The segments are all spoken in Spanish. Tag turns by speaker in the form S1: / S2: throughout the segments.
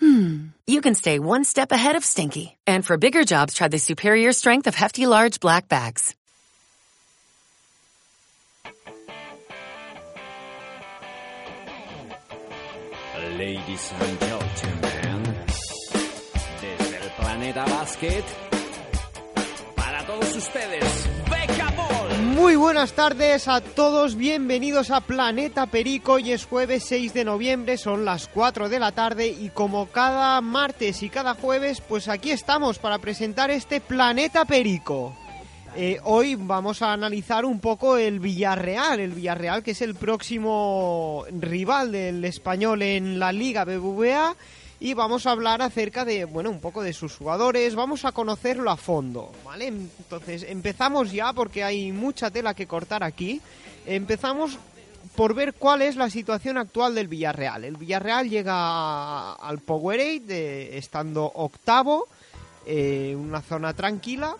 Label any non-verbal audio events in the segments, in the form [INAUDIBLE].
S1: hmm, you can stay one step ahead of stinky. And for bigger jobs, try the superior strength of Hefty Large Black Bags.
S2: Ladies and gentlemen, desde el planeta Basket, para todos ustedes, Beca Ball.
S3: Muy buenas tardes a todos, bienvenidos a Planeta Perico. Hoy es jueves 6 de noviembre, son las 4 de la tarde y como cada martes y cada jueves, pues aquí estamos para presentar este Planeta Perico. Eh, hoy vamos a analizar un poco el Villarreal, el Villarreal que es el próximo rival del español en la Liga BBVA y vamos a hablar acerca de, bueno, un poco de sus jugadores, vamos a conocerlo a fondo, ¿vale? Entonces, empezamos ya porque hay mucha tela que cortar aquí. Empezamos por ver cuál es la situación actual del Villarreal. El Villarreal llega al Powerade estando octavo, eh, una zona tranquila,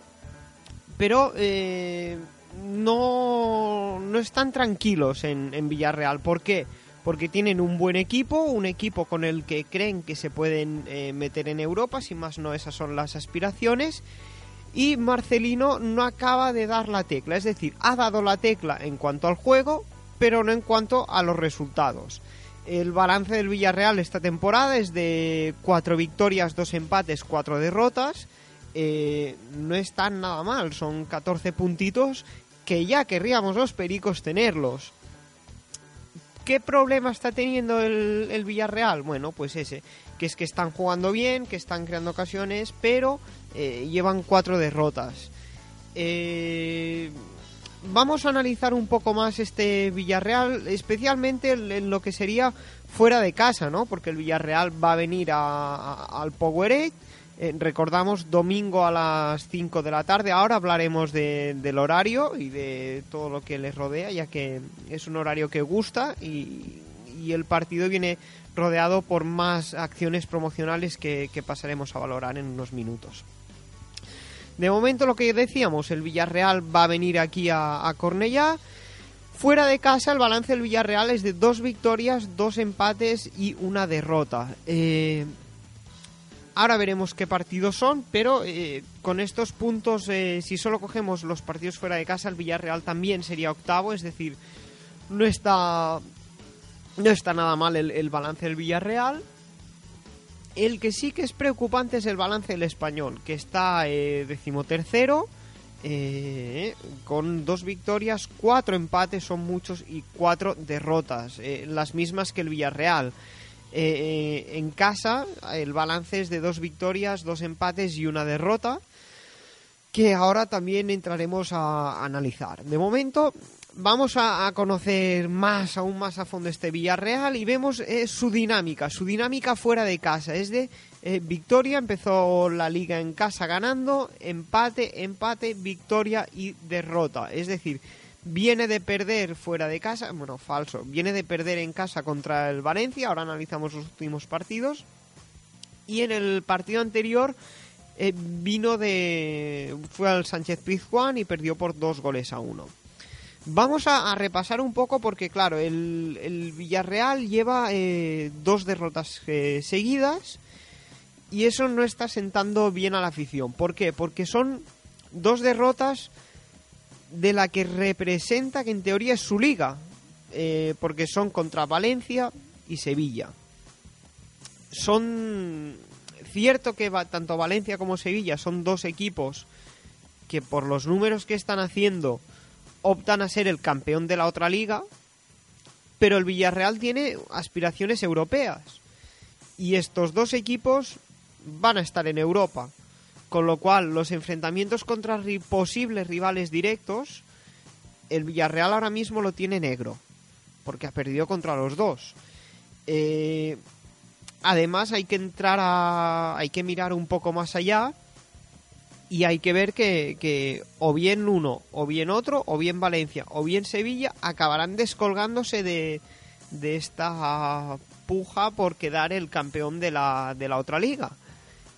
S3: pero eh, no, no están tranquilos en, en Villarreal. ¿Por qué? Porque tienen un buen equipo, un equipo con el que creen que se pueden eh, meter en Europa, si más no esas son las aspiraciones. Y Marcelino no acaba de dar la tecla, es decir, ha dado la tecla en cuanto al juego, pero no en cuanto a los resultados. El balance del Villarreal esta temporada es de cuatro victorias, dos empates, cuatro derrotas. Eh, no están nada mal, son 14 puntitos que ya querríamos los pericos tenerlos. ¿Qué problema está teniendo el, Villarreal? Bueno, pues ese, que es que están jugando bien, que están creando ocasiones, pero eh, llevan cuatro derrotas. Eh, vamos a analizar un poco más este Villarreal, especialmente en lo que sería fuera de casa, ¿no? Porque el Villarreal va a venir a, a, al Powerade. Eh, recordamos domingo a las 5 de la tarde. Ahora hablaremos de, del horario y de todo lo que les rodea, ya que es un horario que gusta y, el partido viene rodeado por más acciones promocionales que, que, pasaremos a valorar en unos minutos. De momento lo que decíamos, el Villarreal va a venir aquí a, a Cornellá. Fuera de casa el balance del Villarreal es de dos victorias, dos empates y una derrota. Eh, Ahora veremos qué partidos son, pero eh, con estos puntos, eh, si solo cogemos los partidos fuera de casa, el Villarreal también sería octavo, es decir, no está, no está nada mal el, balance del Villarreal. El que sí que es preocupante es el balance del español, que está eh, decimotercero, con dos victorias, cuatro empates son muchos y cuatro derrotas, las mismas que el Villarreal. Eh, en casa el balance es de dos victorias, dos empates y una derrota, que ahora también entraremos a, analizar. De momento vamos a, conocer más, aún más a fondo este Villarreal y vemos eh, su dinámica, su dinámica fuera de casa. Es de eh, victoria, empezó la liga en casa ganando, empate, empate, victoria y derrota. Es decir, viene de perder fuera de casa, bueno, falso, viene de perder en casa contra el Valencia, ahora analizamos los últimos partidos, y en el partido anterior eh, vino de... fue al Sánchez Pizjuán y perdió por dos goles a uno. Vamos a, repasar un poco porque, claro, el, el Villarreal lleva eh, dos derrotas eh, seguidas y eso no está sentando bien a la afición. ¿Por qué? Porque son dos derrotas de la que representa que en teoría es su liga, eh, porque son contra Valencia y Sevilla. Son cierto que tanto Valencia como Sevilla son dos equipos que por los números que están haciendo optan a ser el campeón de la otra liga, pero el Villarreal tiene aspiraciones europeas y estos dos equipos van a estar en Europa. Con lo cual, los enfrentamientos contra posibles rivales directos, el Villarreal ahora mismo lo tiene negro, porque ha perdido contra los dos. Eh, además, hay que entrar a. hay que mirar un poco más allá. y hay que ver que, que, o bien uno, o bien otro, o bien Valencia, o bien Sevilla acabarán descolgándose de, de esta puja por quedar el campeón de la, de la otra liga.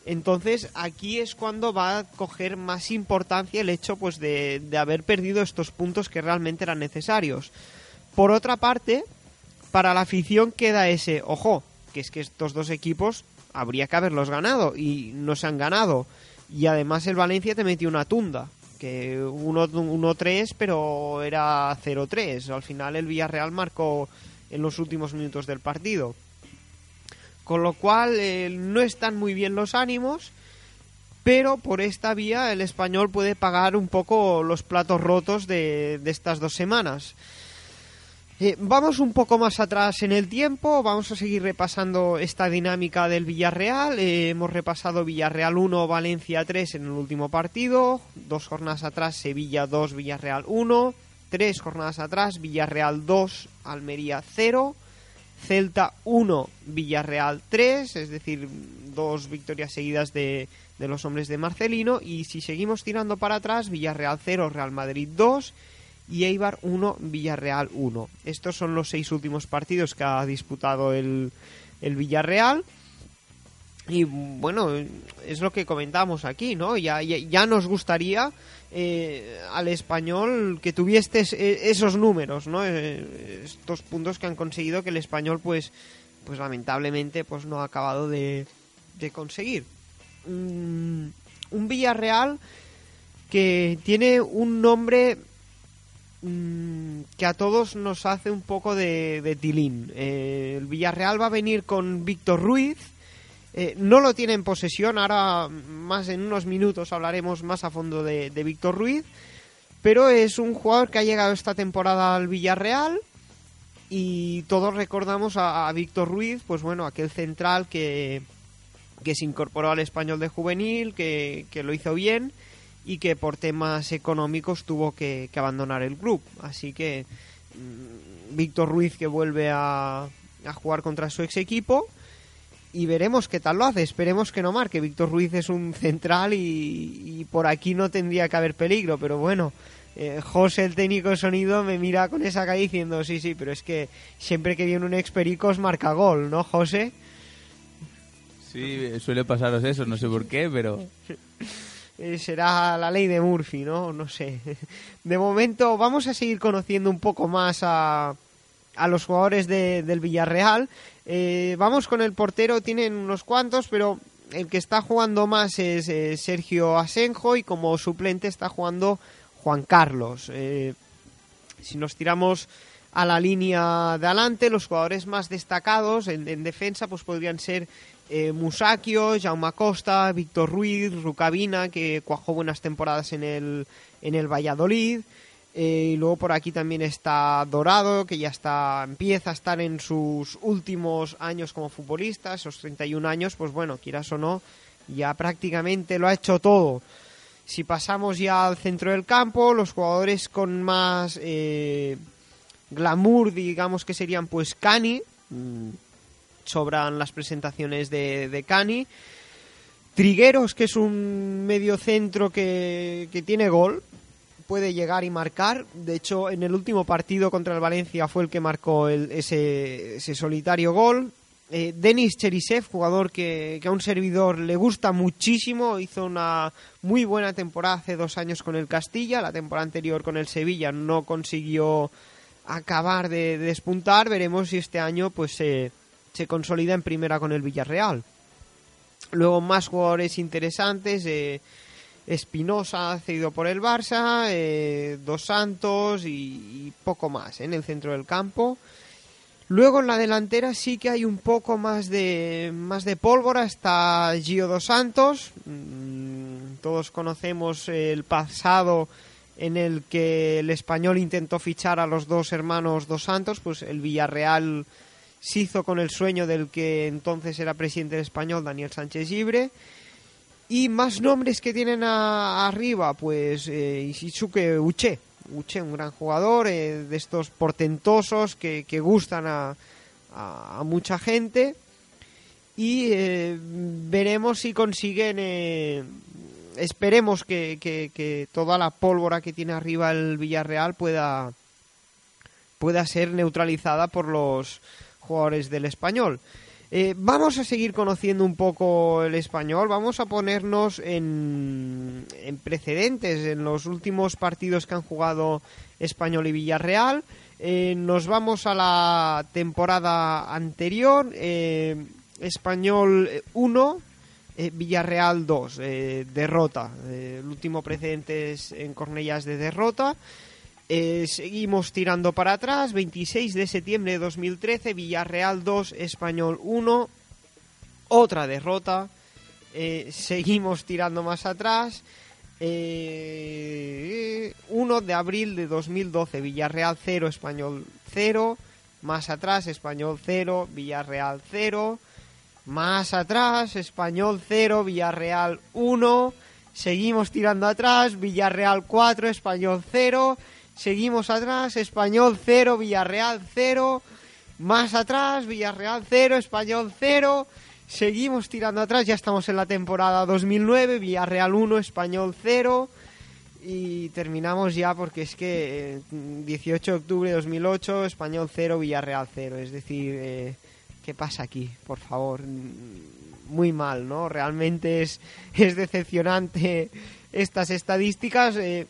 S3: Entonces aquí es cuando va a coger más importancia el hecho pues de, de haber perdido estos puntos que realmente eran necesarios. Por otra parte, para la afición queda ese, ojo, que es que estos dos equipos habría que haberlos ganado y no se han ganado. Y además el Valencia te metió una tunda, que 1-3 pero era 0-3. Al final el Villarreal marcó en los últimos minutos del partido. Con lo cual eh, no están muy bien los ánimos, pero por esta vía el español puede pagar un poco los platos rotos de, estas dos semanas. Eh, vamos un poco más atrás en el tiempo, vamos a seguir repasando esta dinámica del Villarreal. Eh, hemos repasado Villarreal 1, Valencia 3 en el último partido, dos jornadas atrás Sevilla 2, Villarreal 1, tres jornadas atrás Villarreal 2, Almería 0, Celta 1, Villarreal 3, es decir, dos victorias seguidas de, de los hombres de Marcelino. Y si seguimos tirando para atrás, Villarreal 0, Real Madrid 2 y Eibar 1, Villarreal 1. Estos son los seis últimos partidos que ha disputado el, el Villarreal. Y bueno, es lo que comentamos aquí, ¿no? Ya, ya, ya nos gustaría eh, al español que tuviese esos números, ¿no? Eh, estos puntos que han conseguido que el español, pues, pues lamentablemente, pues no ha acabado de, de conseguir. Mm, un Villarreal que tiene un nombre mm, que a todos nos hace un poco de, tilín. Eh, el Villarreal va a venir con Víctor Ruiz. Eh, no lo tiene en posesión, ahora más en unos minutos hablaremos más a fondo de, Víctor Ruiz, pero es un jugador que ha llegado esta temporada al Villarreal y todos recordamos a, Víctor Ruiz, pues bueno, aquel central que, que se incorporó al español de juvenil, que, que lo hizo bien y que por temas económicos tuvo que, que abandonar el club. Así que mmm, Víctor Ruiz que vuelve a, a, jugar contra su ex equipo y veremos qué tal lo hace. Esperemos que no marque. Víctor Ruiz es un central y, y, por aquí no tendría que haber peligro, pero bueno. Eh, José, el técnico de sonido, me mira con esa cara diciendo, sí, sí, pero es que siempre que viene un ex Pericos marca gol, ¿no, José?
S4: Sí, suele pasaros eso, no sé por qué, pero...
S3: Eh, será la ley de Murphy, ¿no? No sé. [LAUGHS] De momento vamos a seguir conociendo un poco más a, a los jugadores de, del Villarreal. Eh, vamos con el portero, tienen unos cuantos, pero el que está jugando más es eh, Sergio Asenjo y como suplente está jugando Juan Carlos. Eh, si nos tiramos a la línea de adelante, los jugadores más destacados en, en defensa pues podrían ser eh, Musakio, Jaume Costa, Víctor Ruiz, Rucabina, que cuajó buenas temporadas en el, en el Valladolid. Eh, y luego por aquí también está Dorado, que ya está empieza a estar en sus últimos años como futbolista, esos 31 años, pues bueno, quieras o no, ya prácticamente lo ha hecho todo. Si pasamos ya al centro del campo, los jugadores con más eh, glamour, digamos que serían pues Cani, mmm, sobran las presentaciones de, de Cani. Trigueros, que es un medio centro que, que, tiene gol, puede llegar y marcar. De hecho, en el último partido contra el Valencia fue el que marcó el, ese, solitario gol. Eh, Denis Cherisev, jugador que, a un servidor le gusta muchísimo, hizo una muy buena temporada hace dos años con el Castilla, la temporada anterior con el Sevilla no consiguió acabar de, de despuntar. Veremos si este año pues eh, se consolida en primera con el Villarreal. Luego más jugadores interesantes, eh, Espinosa cedido por el Barça, eh, Dos Santos y, poco más eh, en el centro del campo. Luego en la delantera sí que hay un poco más de más de pólvora, está Gio Dos Santos. Mm, todos conocemos el pasado en el que el español intentó fichar a los dos hermanos Dos Santos, pues el Villarreal se hizo con el sueño del que entonces era presidente español, Daniel Sánchez Libre. Y más nombres que tienen arriba, pues eh, Uche. Uche, un gran jugador, eh, de estos portentosos que, gustan a, mucha gente. Y eh, veremos si consiguen eh, esperemos que, que, que toda la pólvora que tiene arriba el Villarreal pueda, pueda ser neutralizada por los jugadores del español. Eh, vamos a seguir conociendo un poco el español, vamos a ponernos en, en, precedentes en los últimos partidos que han jugado Español y Villarreal. Eh, nos vamos a la temporada anterior, eh, Español 1, eh, Villarreal 2, eh, derrota. El último precedente es en Cornellas de derrota. Eh, seguimos tirando para atrás, 26 de septiembre de 2013, Villarreal 2, Español 1, otra derrota. Eh, seguimos tirando más atrás, eh, 1 de abril de 2012, Villarreal 0, Español 0, más atrás, Español 0, Villarreal 0, más atrás, Español 0, Villarreal 1, seguimos tirando atrás, Villarreal 4, Español 0, Seguimos atrás, Español 0, Villarreal 0. Más atrás, Villarreal 0, Español 0. Seguimos tirando atrás, ya estamos en la temporada 2009, Villarreal 1, Español 0. Y terminamos ya porque es que eh, 18 de octubre de 2008, Español 0, Villarreal 0. Es decir, eh, ¿qué pasa aquí? Por favor, muy mal, ¿no? Realmente es, es decepcionante estas estadísticas. Eh,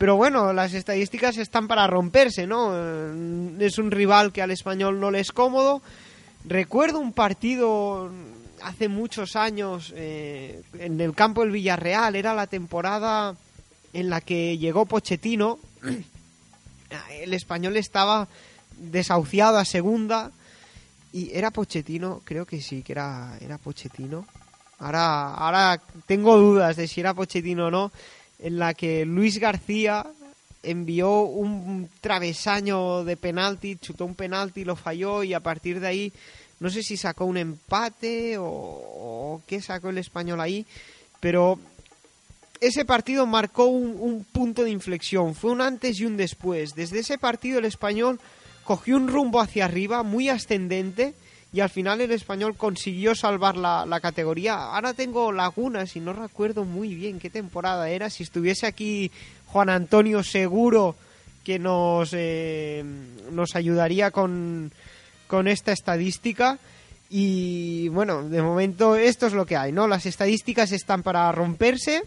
S3: pero bueno, las estadísticas están para romperse, ¿no? Eh, Es un rival que al español no le es cómodo. Recuerdo un partido hace muchos años eh, en el campo del Villarreal, era la temporada en la que llegó Pochettino. [CLEARS THROAT] El español estaba desahuciado a segunda y era Pochettino, creo que sí, que era, era Pochettino. Ahora, ahora tengo dudas de si era Pochettino o no en la que Luis García envió un travesaño de penalti, chutó un penalti, lo falló y a partir de ahí no sé si sacó un empate o, qué sacó el español ahí, pero ese partido marcó un, un, punto de inflexión, fue un antes y un después. Desde ese partido el español cogió un rumbo hacia arriba muy ascendente y al final el español consiguió salvar la, la, categoría. Ahora tengo lagunas y no recuerdo muy bien qué temporada era. Si estuviese aquí Juan Antonio seguro que nos, eh, nos ayudaría con, con esta estadística. Y bueno, de momento esto es lo que hay, ¿no? Las estadísticas están para romperse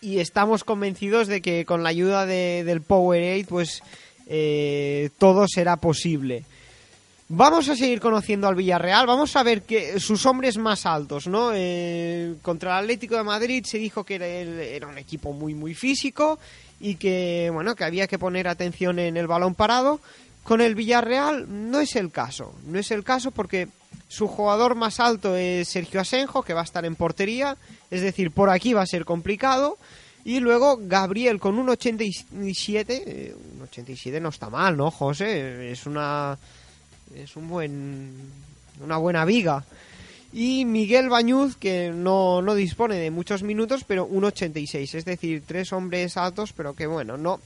S3: y estamos convencidos de que con la ayuda de, del Powerade pues eh, todo será posible. Vamos a seguir conociendo al Villarreal, vamos a ver que sus hombres más altos, ¿no? Eh, contra el Atlético de Madrid se dijo que era, un equipo muy muy físico y que bueno que había que poner atención en el balón parado. Con el Villarreal no es el caso, no es el caso porque su jugador más alto es Sergio Asenjo que va a estar en portería, es decir por aquí va a ser complicado. Y luego Gabriel con un 87, eh, un 87 no está mal, ¿no, José? Es una es un buen una buena viga. Y Miguel Bañuz, que no, no dispone de muchos minutos, pero un 86. Es decir, tres hombres altos, pero que bueno, no.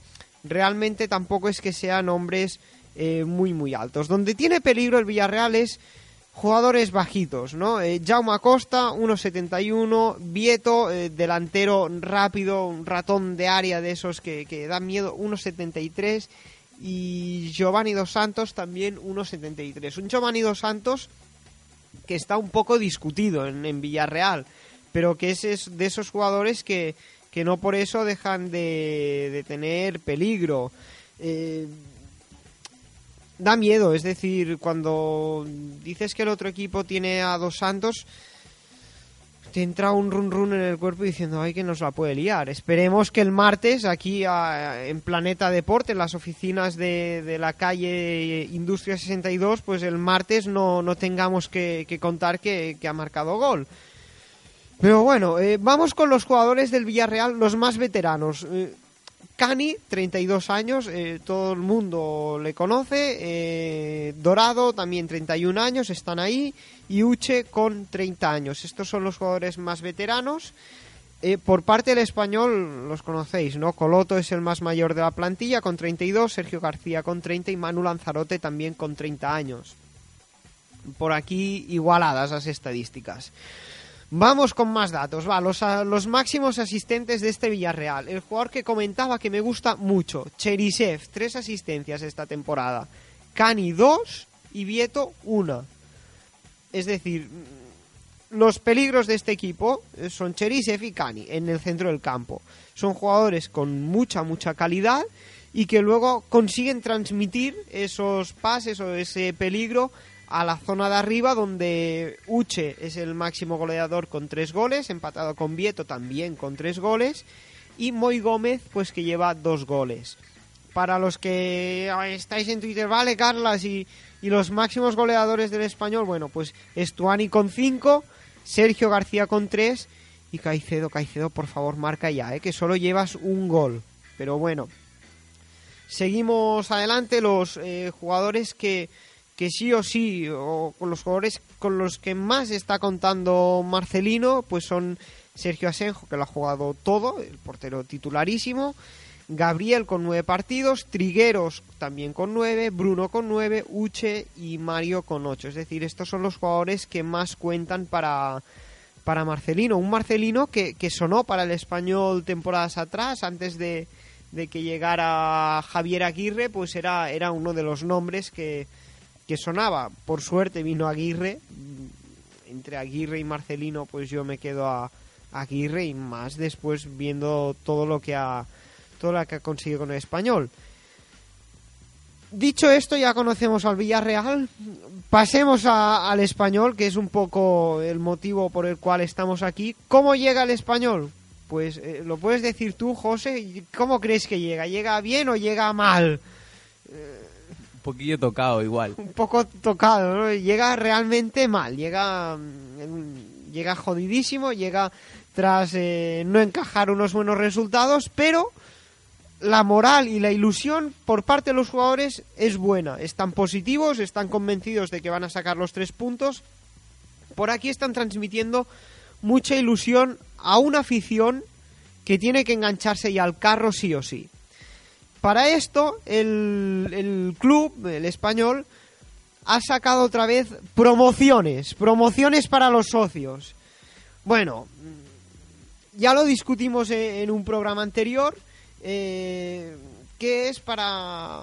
S3: Realmente tampoco es que sean hombres eh, muy, muy altos. Donde tiene peligro el Villarreal es jugadores bajitos, ¿no? Eh, Jaume Acosta, 1.71, Vieto, eh, delantero rápido, un ratón de área de esos que, que dan miedo, 1.73 y Giovanni Dos Santos también 1.73. Un Giovanni Dos Santos que está un poco discutido en, en Villarreal, pero que es, es, de esos jugadores que, que no por eso dejan de, de tener peligro. Eh, da miedo, es decir, cuando dices que el otro equipo tiene a Dos Santos, te entra un run run en el cuerpo diciendo ay que nos la puede liar. Esperemos que el martes aquí en Planeta Deporte, en las oficinas de, de, la calle Industria 62, pues el martes no, no tengamos que, contar que, que, ha marcado gol. Pero bueno, eh, vamos con los jugadores del Villarreal, los más veteranos. Eh, Cani, 32 años, eh, todo el mundo le conoce. Eh, Dorado, también 31 años, están ahí. Y Uche con 30 años. Estos son los jugadores más veteranos. Eh, por parte del español, los conocéis, ¿no? Coloto es el más mayor de la plantilla con 32, Sergio García con 30 y Manu Lanzarote también con 30 años. Por aquí igualadas las estadísticas. Vamos con más datos, va, los, a- los máximos asistentes de este Villarreal. El jugador que comentaba que me gusta mucho, Cherisev, tres asistencias esta temporada. Cani, dos y Vieto, una. Es decir, mm, los peligros de este equipo eh, son Cherisev y Cani en el centro del campo. Son jugadores con mucha, mucha calidad y que luego consiguen transmitir esos pases o ese peligro a la zona de arriba donde Uche es el máximo goleador con tres goles, empatado con Vieto también con tres goles y Moy Gómez pues que lleva dos goles. Para los que estáis en Twitter, vale Carlas y, y los máximos goleadores del español, bueno pues Estuani con cinco, Sergio García con tres y Caicedo, Caicedo por favor marca ya, ¿eh? que solo llevas un gol. Pero bueno, seguimos adelante los eh, jugadores que, que sí o sí, o con los jugadores con los que más está contando Marcelino, pues son Sergio Asenjo, que lo ha jugado todo, el portero titularísimo, Gabriel con nueve partidos, Trigueros también con nueve, Bruno con nueve, Uche y Mario con ocho. Es decir, estos son los jugadores que más cuentan para, para Marcelino. Un Marcelino que, que sonó para el español temporadas atrás, antes de, de que llegara Javier Aguirre, pues era, era uno de los nombres que, que sonaba. Por suerte vino Aguirre. Entre Aguirre y Marcelino, pues yo me quedo a Aguirre y más después viendo todo lo que ha todo lo que ha conseguido con el español. Dicho esto, ya conocemos al Villarreal. Pasemos a- al español, que es un poco el motivo por el cual estamos aquí. ¿Cómo llega el español? Pues eh, lo puedes decir tú, José. ¿Cómo crees que llega? ¿Llega bien o llega mal?
S4: Un poquillo tocado igual.
S3: un poco tocado, ¿no? Llega realmente mal, llega, mm, llega jodidísimo, llega tras eh, no encajar unos buenos resultados, pero la moral y la ilusión por parte de los jugadores es buena. Están positivos, están convencidos de que van a sacar los tres puntos. Por aquí están transmitiendo mucha ilusión a una afición que tiene que engancharse ya al carro sí o sí. Para esto, el, el club, el español, ha sacado otra vez promociones, promociones para los socios. Bueno, ya lo discutimos en un programa anterior, eh, que es para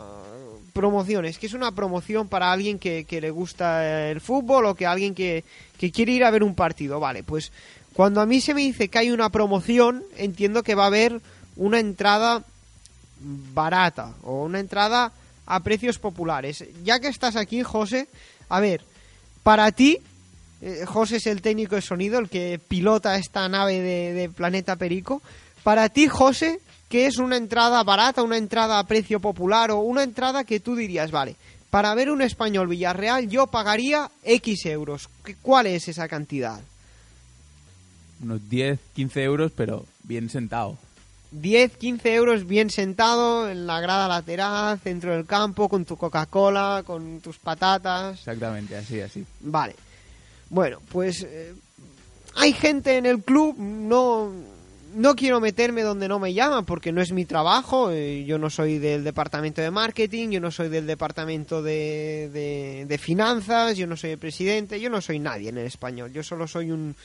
S3: promociones, que es una promoción para alguien que, que le gusta el fútbol o que alguien que, que quiere ir a ver un partido. Vale, pues cuando a mí se me dice que hay una promoción, entiendo que va a haber una entrada barata o una entrada a precios populares. Ya que estás aquí, José, a ver, para ti, eh, José es el técnico de sonido, el que pilota esta nave de, de Planeta Perico. Para ti, José, ¿qué es una entrada barata, una entrada a precio popular o una entrada que tú dirías, vale, para ver un español Villarreal yo pagaría X euros? ¿Qué- ¿Cuál es esa cantidad?
S4: Unos 10, 15 euros, pero bien sentado.
S3: 10, 15 euros bien sentado en la grada lateral, centro del campo, con tu Coca-Cola, con tus patatas.
S4: Exactamente, así, así.
S3: Vale. Bueno, pues eh, hay gente en el club, no, no quiero meterme donde no me llaman porque no es mi trabajo, eh, yo no soy del departamento de marketing, yo no soy del departamento de, de, de finanzas, yo no soy el presidente, yo no soy nadie en el español, yo solo soy un,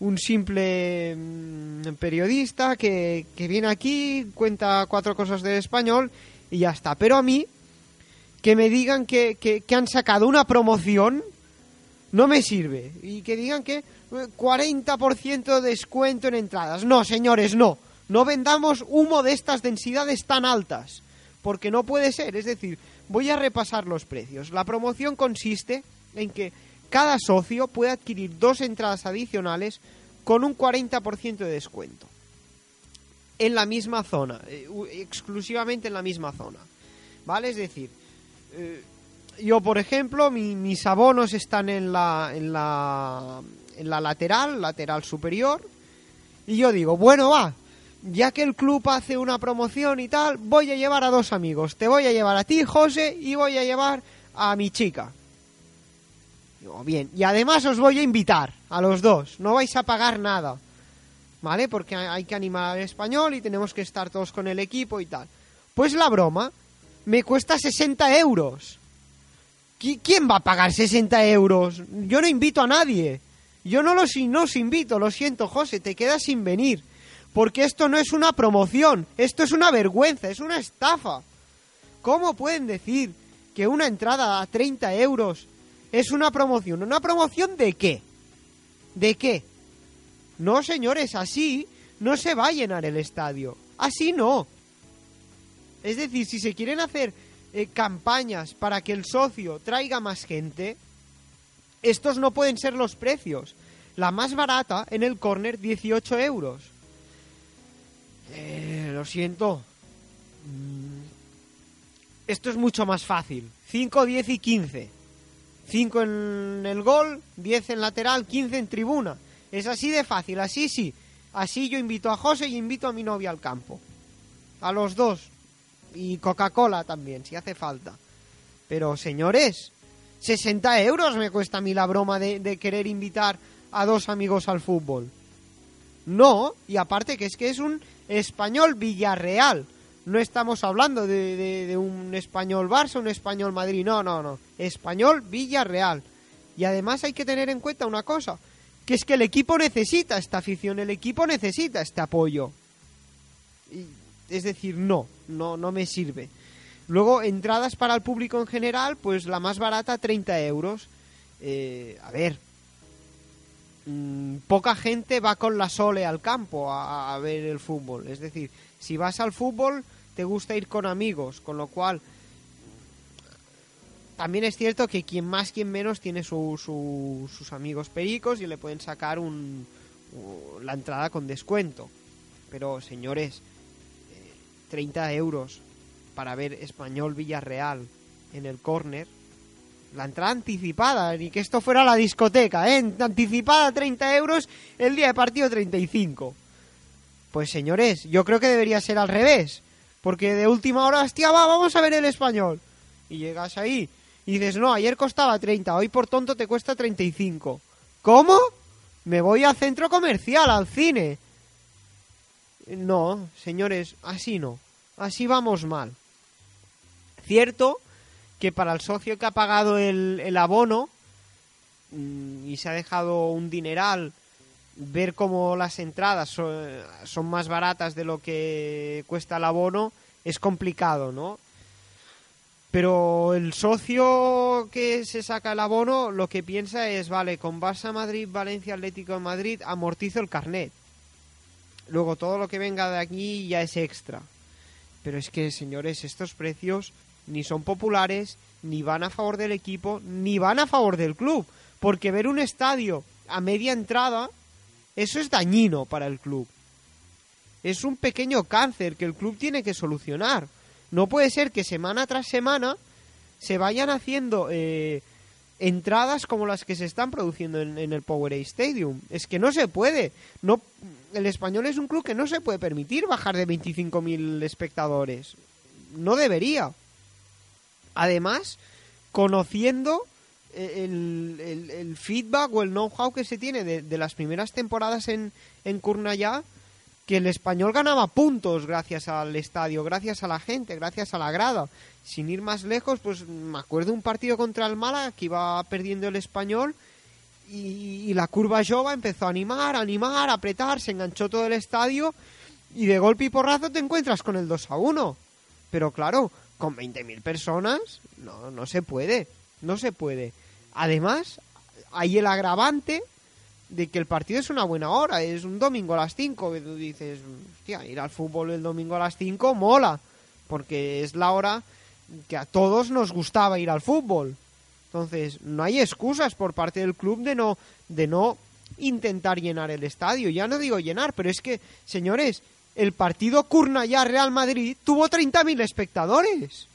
S3: un simple mm, periodista que, que viene aquí, cuenta cuatro cosas del español y ya está. Pero a mí, que me digan que, que, que han sacado una promoción, no me sirve. Y que digan que eh, 40% de descuento en entradas. No, señores, no. No vendamos humo de estas densidades tan altas. Porque no puede ser. Es decir, voy a repasar los precios. La promoción consiste en que cada socio puede adquirir dos entradas adicionales con un 40% de descuento. En la misma zona. eh, exclusivamente en la misma zona. ¿Vale? Es decir, eh, yo, por ejemplo, mi- mis abonos están en la, en la en la lateral, lateral superior, y yo digo, bueno, va, ya que el club hace una promoción y tal, voy a llevar a dos amigos. Te voy a llevar a ti, José, y voy a llevar a mi chica. Bien, y además os voy a invitar a los dos, no vais a pagar nada, ¿vale? Porque hay que animar al español y tenemos que estar todos con el equipo y tal. Pues la broma me cuesta 60 euros. ¿Qui- ¿Quién va a pagar 60 euros? Yo no invito a nadie. Yo no los, no invito, lo siento, José, te quedas sin venir. Porque esto no es una promoción, esto es una vergüenza, es una estafa. ¿Cómo pueden decir que una entrada a 30 euros es una promoción? ¿Una promoción de qué? ¿De qué? No, señores, así no se va a llenar el estadio. Así no. Es decir, si se quieren hacer eh, campañas para que el socio traiga más gente, estos no pueden ser los precios. La más barata en el corner, 18 euros. Eh, lo siento. Mm, Esto es mucho más fácil. 5, 10 y 15. 5 en el gol, 10 en lateral, 15 en tribuna. Es así de fácil, así sí. Así yo invito a José y invito a mi novia al campo. A los dos. Y Coca-Cola también, si hace falta. Pero, señores, 60 euros me cuesta a mí la broma de, de querer invitar a dos amigos al fútbol. No, y aparte que es que es un español Villarreal. No estamos hablando de, de- un español Barça, un español Madrid. No, no, no. Español Villarreal. Y además hay que tener en cuenta una cosa. Que es que el equipo necesita esta afición, el equipo necesita este apoyo. Y- es decir, no, no, no me sirve. Luego, entradas para el público en general, pues la más barata, 30 euros. Eh, a ver, mm, poca gente va con la Sole al campo a, ver el fútbol. Es decir, si vas al fútbol, te gusta ir con amigos, con lo cual también es cierto que quien más, quien menos tiene su- su- sus amigos pericos y le pueden sacar un, la entrada con descuento. Pero, señores, eh, 30 euros para ver Español Villarreal en el córner. La entrada anticipada, ni que esto fuera la discoteca, ¿eh? Anticipada 30 euros, el día de partido 35. Pues señores, yo creo que debería ser al revés. Porque de última hora, hostia, va, vamos a ver el español. Y llegas ahí y dices, no, ayer costaba 30, hoy por tonto te cuesta 35. ¿Cómo? Me voy al centro comercial, al cine. No, señores, así no. Así vamos mal. Cierto que para el socio que ha pagado el, el abono mm, y se ha dejado un dineral, ver cómo las entradas son, son más baratas de lo que cuesta el abono es complicado, ¿no? Pero el socio que se saca el abono lo que piensa es, vale, con Barça Madrid, Valencia, Atlético de Madrid, amortizo el carnet. Luego todo lo que venga de aquí ya es extra. Pero es que, señores, estos precios ni son populares, ni van a favor del equipo, ni van a favor del club. Porque ver un estadio a media entrada, eso es dañino para el club. Es un pequeño cáncer que el club tiene que solucionar. No puede ser que semana tras semana se vayan haciendo eh, entradas como las que se están produciendo en, el Powerade Stadium. Es que no se puede. No, el español es un club que no se puede permitir bajar de 25.000 espectadores. No debería. Además, conociendo eh, el, feedback o el know-how que se tiene de, las primeras temporadas en, en Cornellá, que el español ganaba puntos gracias al estadio, gracias a la gente, gracias a la grada. Sin ir más lejos, pues me acuerdo un partido contra el Málaga que iba perdiendo el español y, y la curva Jova empezó a animar, a animar, a apretar, se enganchó todo el estadio y de golpe y porrazo te encuentras con el 2 a 1. Pero claro, con 20.000 personas no, no se puede, no se puede. Además, hay el agravante de que el partido es una buena hora, es un domingo a las 5, que tú dices, hostia, ir al fútbol el domingo a las 5 mola, porque es la hora que a todos nos gustaba ir al fútbol. Entonces, no hay excusas por parte del club de no de no intentar llenar el estadio. Ya no digo llenar, pero es que, señores, el partido Curnallá Real Madrid tuvo 30.000 espectadores.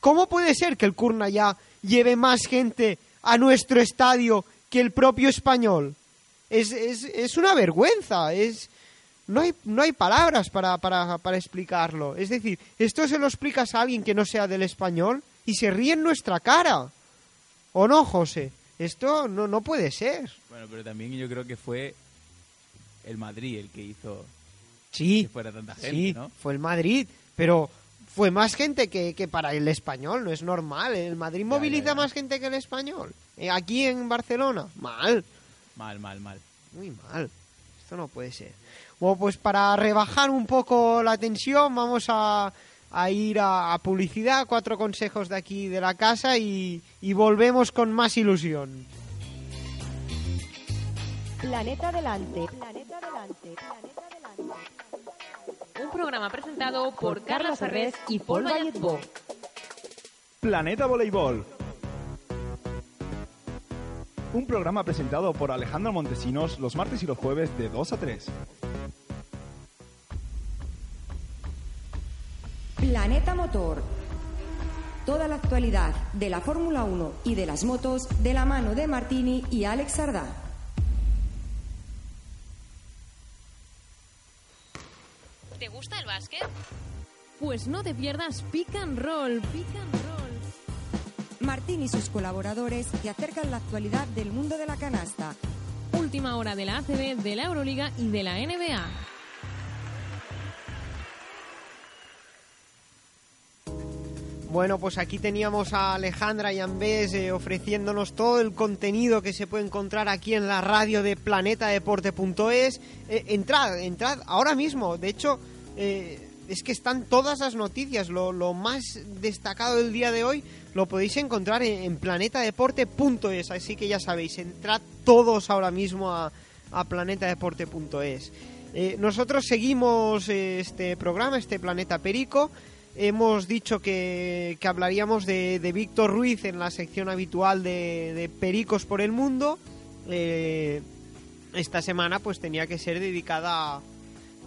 S3: ¿Cómo puede ser que el Curnallá lleve más gente a nuestro estadio que el propio español? Es, es, es una vergüenza, es... No hay, no hay palabras para, para, para explicarlo. Es decir, esto se lo explicas a alguien que no sea del español y se ríe en nuestra cara. ¿O no, José? Esto no, no puede ser.
S4: Bueno, pero también yo creo que fue el Madrid el que hizo
S3: Sí,
S4: que fuera tanta gente,
S3: sí,
S4: ¿no?
S3: fue el Madrid, pero fue más gente que, que para el español, no es normal. El Madrid moviliza
S4: ya.
S3: más gente que el español. Eh, aquí en Barcelona, mal.
S4: Mal, mal, mal.
S3: Muy mal. Esto no puede ser. Bueno, pues para rebajar un poco la tensión, vamos a, a ir a, a publicidad, cuatro consejos de aquí de la casa y, y volvemos con más ilusión.
S5: Planeta Adelante. Planeta Adelante. Planeta Adelante.
S6: Un programa presentado por Carla Ferrez y Paul Valletbo.
S7: Planeta Voleibol. Un programa presentado por Alejandro Montesinos los martes y los jueves de 2 a 3.
S5: Planeta Motor. Toda la actualidad de la Fórmula 1 y de las motos de la mano de Martini y Alex Sardá.
S6: ¿Te gusta el básquet? Pues no te pierdas Pick and Roll, Pick and Roll.
S5: Martín y sus colaboradores te acercan la actualidad del mundo de la canasta.
S6: Última hora de la ACB, de la Euroliga y de la NBA.
S3: Bueno, pues aquí teníamos a Alejandra y Ambés eh, ofreciéndonos todo el contenido que se puede encontrar aquí en la radio de planetadeporte.es. Eh, entrad, entrad ahora mismo. De hecho, eh, es que están todas las noticias. Lo, más destacado del día de hoy lo podéis encontrar en, en planetadeporte.es. Así que ya sabéis, entrad todos ahora mismo a, a planetadeporte.es. Eh, nosotros seguimos este programa, este Planeta Perico. Hemos dicho que, hablaríamos de, Víctor Ruiz en la sección habitual de, Pericos por el Mundo. Eh, esta semana pues tenía que ser dedicada a,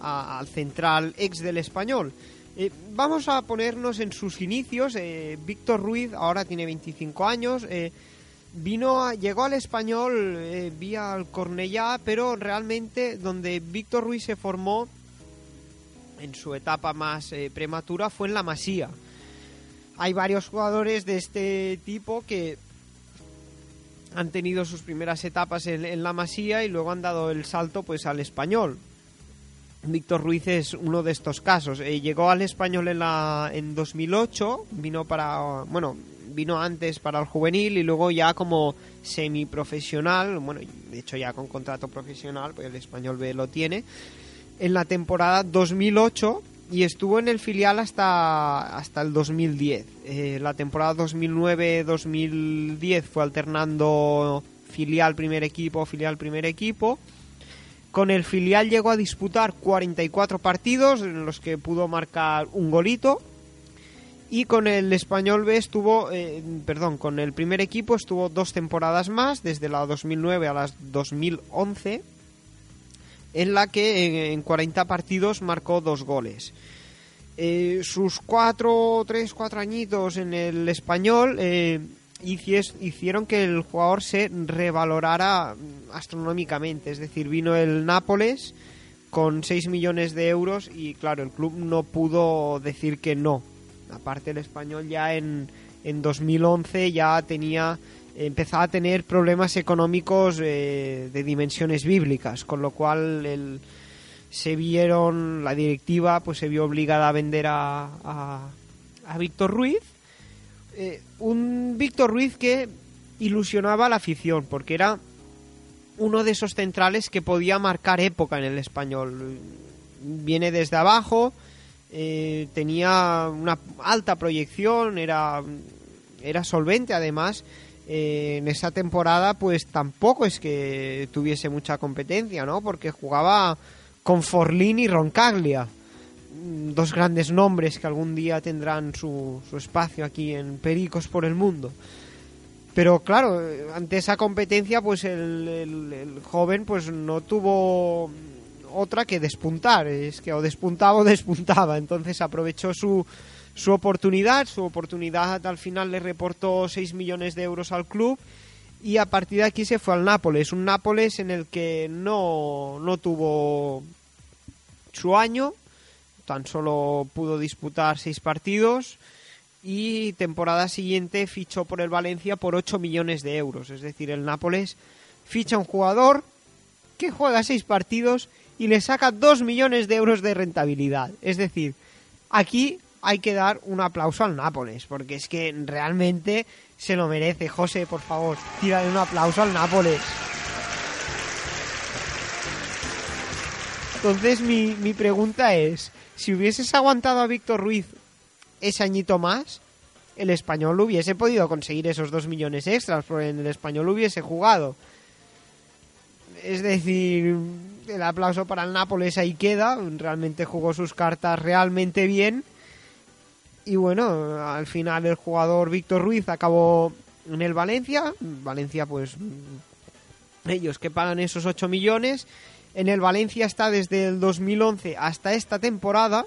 S3: al central ex del español. Eh, vamos a ponernos en sus inicios. Eh, Víctor Ruiz ahora tiene 25 años. Eh, vino a, llegó al español vía al Cornellá, pero realmente donde Víctor Ruiz se formó en su etapa más prematura fue en la Masía. Hay varios jugadores de este tipo que han tenido sus primeras etapas en, en, la Masía y luego han dado el salto pues al español. Víctor Ruiz es uno de estos casos. Eh, llegó al español en, la, en 2008, vino para, bueno, vino antes para el juvenil y luego ya como semiprofesional, bueno, de hecho ya con contrato profesional, pues el español lo tiene en la temporada 2008 y estuvo en el filial hasta, hasta el 2010. Eh, la temporada 2009-2010 fue alternando filial primer equipo, filial primer equipo. Con el filial llegó a disputar 44 partidos en los que pudo marcar un golito. Y con el español B estuvo, eh, perdón, con el primer equipo estuvo dos temporadas más, desde la 2009 a las 2011 en la que en 40 partidos marcó dos goles. Eh, sus cuatro, tres, cuatro añitos en el español eh, hicieron que el jugador se revalorara astronómicamente. Es decir, vino el Nápoles con 6 millones de euros y claro, el club no pudo decir que no. Aparte el español ya en, en 2011 ya tenía empezaba a tener problemas económicos eh, de dimensiones bíblicas, con lo cual el, se vieron, la directiva pues se vio obligada a vender a, a, a Víctor Ruiz, eh, un Víctor Ruiz que ilusionaba a la afición, porque era uno de esos centrales que podía marcar época en el español. Viene desde abajo, eh, tenía una alta proyección, era, era solvente además, eh, en esa temporada pues tampoco es que tuviese mucha competencia, ¿no? Porque jugaba con Forlín y Roncaglia, dos grandes nombres que algún día tendrán su, su espacio aquí en Pericos por el mundo. Pero claro, ante esa competencia pues el, el, joven pues no tuvo otra que despuntar, es que o despuntaba o despuntaba, entonces aprovechó su su oportunidad. Su oportunidad al final le reportó 6 millones de euros al club y a partir de aquí se fue al Nápoles. Un Nápoles en el que no, no tuvo su año, tan solo pudo disputar 6 partidos y temporada siguiente fichó por el Valencia por 8 millones de euros. Es decir, el Nápoles ficha un jugador que juega 6 partidos y le saca 2 millones de euros de rentabilidad. Es decir, aquí hay que dar un aplauso al Nápoles, porque es que realmente se lo merece. José, por favor, tírale un aplauso al Nápoles. Entonces mi, mi pregunta es, si hubieses aguantado a Víctor Ruiz ese añito más, el español hubiese podido conseguir esos dos millones extras, porque en el español hubiese jugado. Es decir, el aplauso para el Nápoles ahí queda, realmente jugó sus cartas realmente bien. Y bueno, al final el jugador Víctor Ruiz acabó en el Valencia. Valencia, pues, ellos que pagan esos 8 millones. En el Valencia está desde el 2011 hasta esta temporada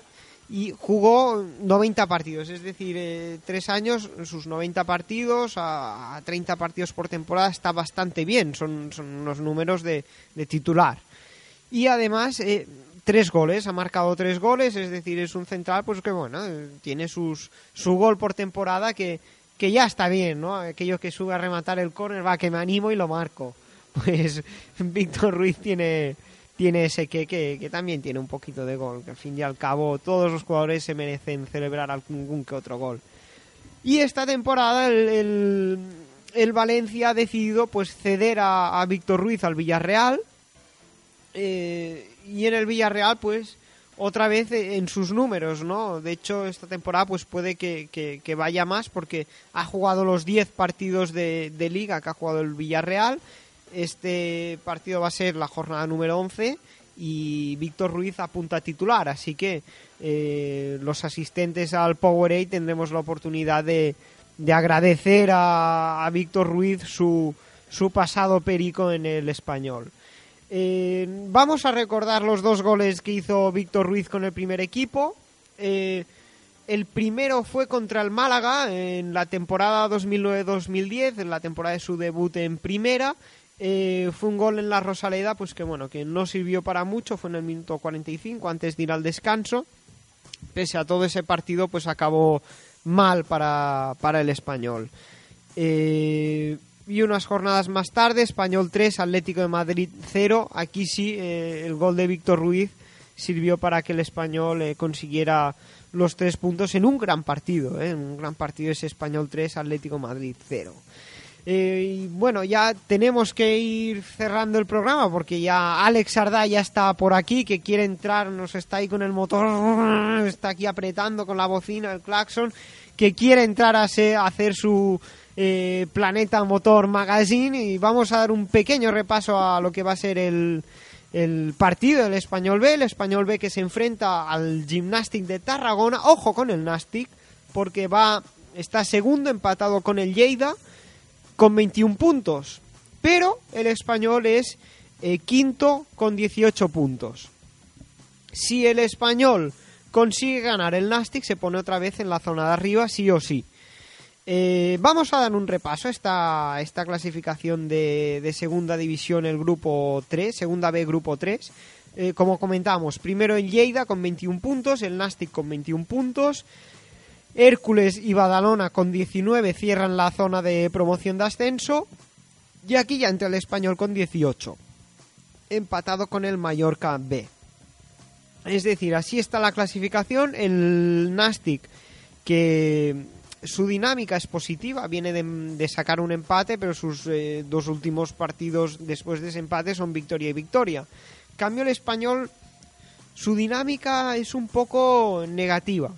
S3: y jugó 90 partidos, es decir, eh, tres años, sus 90 partidos a, 30 partidos por temporada está bastante bien, son, son unos números de, de titular. Y además, eh, tres goles, ha marcado tres goles, es decir, es un central pues que bueno, eh, tiene sus, su gol por temporada que, que ya está bien, ¿no? Aquello que sube a rematar el córner, va, que me animo y lo marco. [LAUGHS] Pues Víctor Ruiz tiene tiene ese que, que, también tiene un poquito de gol, que al fin y al cabo todos los jugadores se merecen celebrar algún que otro gol. Y esta temporada el, el, Valencia ha decidido pues ceder a, Víctor Ruiz al Villarreal eh, y en el Villarreal pues otra vez en sus números, ¿no? De hecho, esta temporada pues puede que, que, vaya más porque ha jugado los 10 partidos de, de, liga que ha jugado el Villarreal este partido va a ser la jornada número 11 y Víctor Ruiz apunta a titular, así que eh, los asistentes al Powerade tendremos la oportunidad de, de agradecer a, Víctor Ruiz su, su, pasado perico en el español. Eh, vamos a recordar los dos goles que hizo Víctor Ruiz con el primer equipo. Eh, el primero fue contra el Málaga en la temporada 2009-2010, en la temporada de su debut en primera, eh, fue un gol en la Rosaleda, pues que bueno, que no sirvió para mucho, fue en el minuto 45 antes de ir al descanso. Pese a todo ese partido, pues acabó mal para, para el español. Eh, y unas jornadas más tarde, Español 3, Atlético de Madrid 0. Aquí sí, eh, el gol de Víctor Ruiz sirvió para que el español consiguiera los tres puntos en un gran partido. En un gran partido ese Español 3, Atlético Madrid 0. Eh, y bueno, ya tenemos que ir cerrando el programa porque ya Alex Arda ya está por aquí, que quiere entrar, nos está ahí con el motor, [LAUGHS] está aquí apretando con la bocina, el claxon, que quiere entrar a, hacer su eh, Planeta Motor Magazine. Y vamos a dar un pequeño repaso a lo que va a ser el, el partido del Español B, el Español B que se enfrenta al Gymnastic de Tarragona, ojo con el Nastic, porque va, está segundo empatado con el Lleida, con 21 puntos. Pero el español es eh, quinto con 18 puntos. Si el español consigue ganar el Nastic, se pone otra vez en la zona de arriba, sí o sí. Eh, vamos a dar un repaso a esta, esta clasificación de, segunda división, el grupo 3, segunda B, grupo 3. Eh, como comentamos, primero el Lleida con 21 puntos, el Nastic con 21 puntos, Hércules y Badalona con 19 cierran la zona de promoción de ascenso. Y aquí ya entra el español con 18. Empatado con el Mallorca B. Es decir, así está la clasificación. El Nastic, que su dinámica es positiva, viene de, sacar un empate, pero sus eh, dos últimos partidos después de ese empate son victoria y victoria. Cambio el español, su dinámica es un poco negativa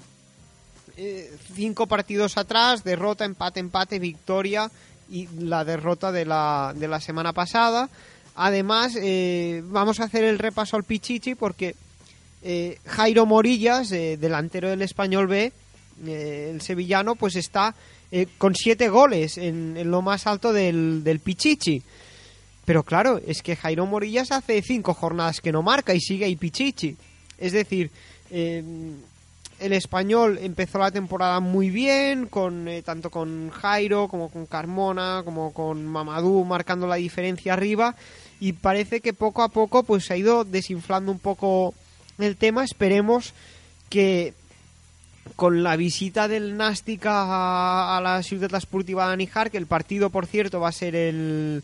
S3: eh, cinco partidos atrás, derrota, empate, empate, victoria y la derrota de la, de la semana pasada. Además, eh, vamos a hacer el repaso al Pichichi porque eh, Jairo Morillas, delantero del Español B, el sevillano, pues está con siete goles en, lo más alto del, del Pichichi. Pero claro, es que Jairo Morillas hace cinco jornadas que no marca y sigue ahí Pichichi. Es decir, el español empezó la temporada muy bien, con eh, tanto con Jairo como con Carmona, como con Mamadou marcando la diferencia arriba y parece que poco a poco pues se ha ido desinflando un poco el tema. Esperemos que con la visita del Nástica a, la ciudad esportiva de Níjar, que el partido por cierto va a ser el,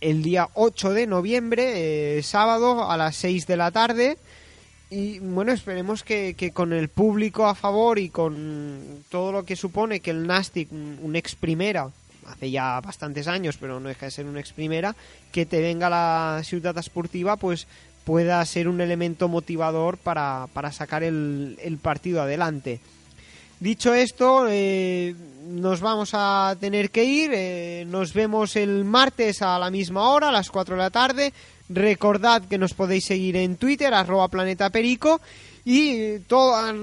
S3: el día 8 de noviembre, eh, sábado a las 6 de la tarde y bueno, esperemos que, con el público a favor y con todo lo que supone que el Nastic, un, ex primera, hace ya bastantes años, pero no deja de ser un ex primera, que te venga la ciudad esportiva, pues pueda ser un elemento motivador para, para sacar el, el partido adelante. Dicho esto, eh, nos vamos a tener que ir. eh, nos vemos el martes a la misma hora, a las 4 de la tarde. Recordad que nos podéis seguir en Twitter, arroba Planeta Perico. Y toda,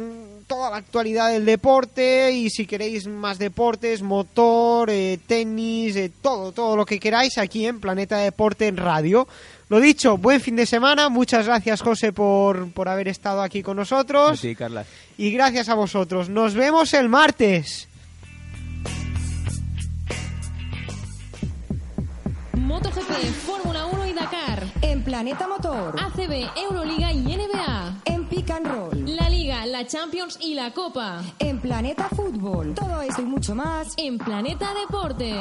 S3: toda la actualidad del deporte. Y si queréis más deportes, motor, eh, tenis, eh, todo, todo lo que queráis aquí en Planeta Deporte en Radio. Lo dicho, buen fin de semana. Muchas gracias, José, por, por haber estado aquí con nosotros.
S4: Sí, Carla.
S3: Y gracias a vosotros. Nos vemos el martes.
S6: MotoGP,
S5: Planeta Motor,
S6: ACB, Euroliga y NBA,
S5: en Pick and Roll,
S6: la Liga, la Champions y la Copa,
S5: en Planeta Fútbol, todo esto y mucho más
S6: en Planeta Deporte.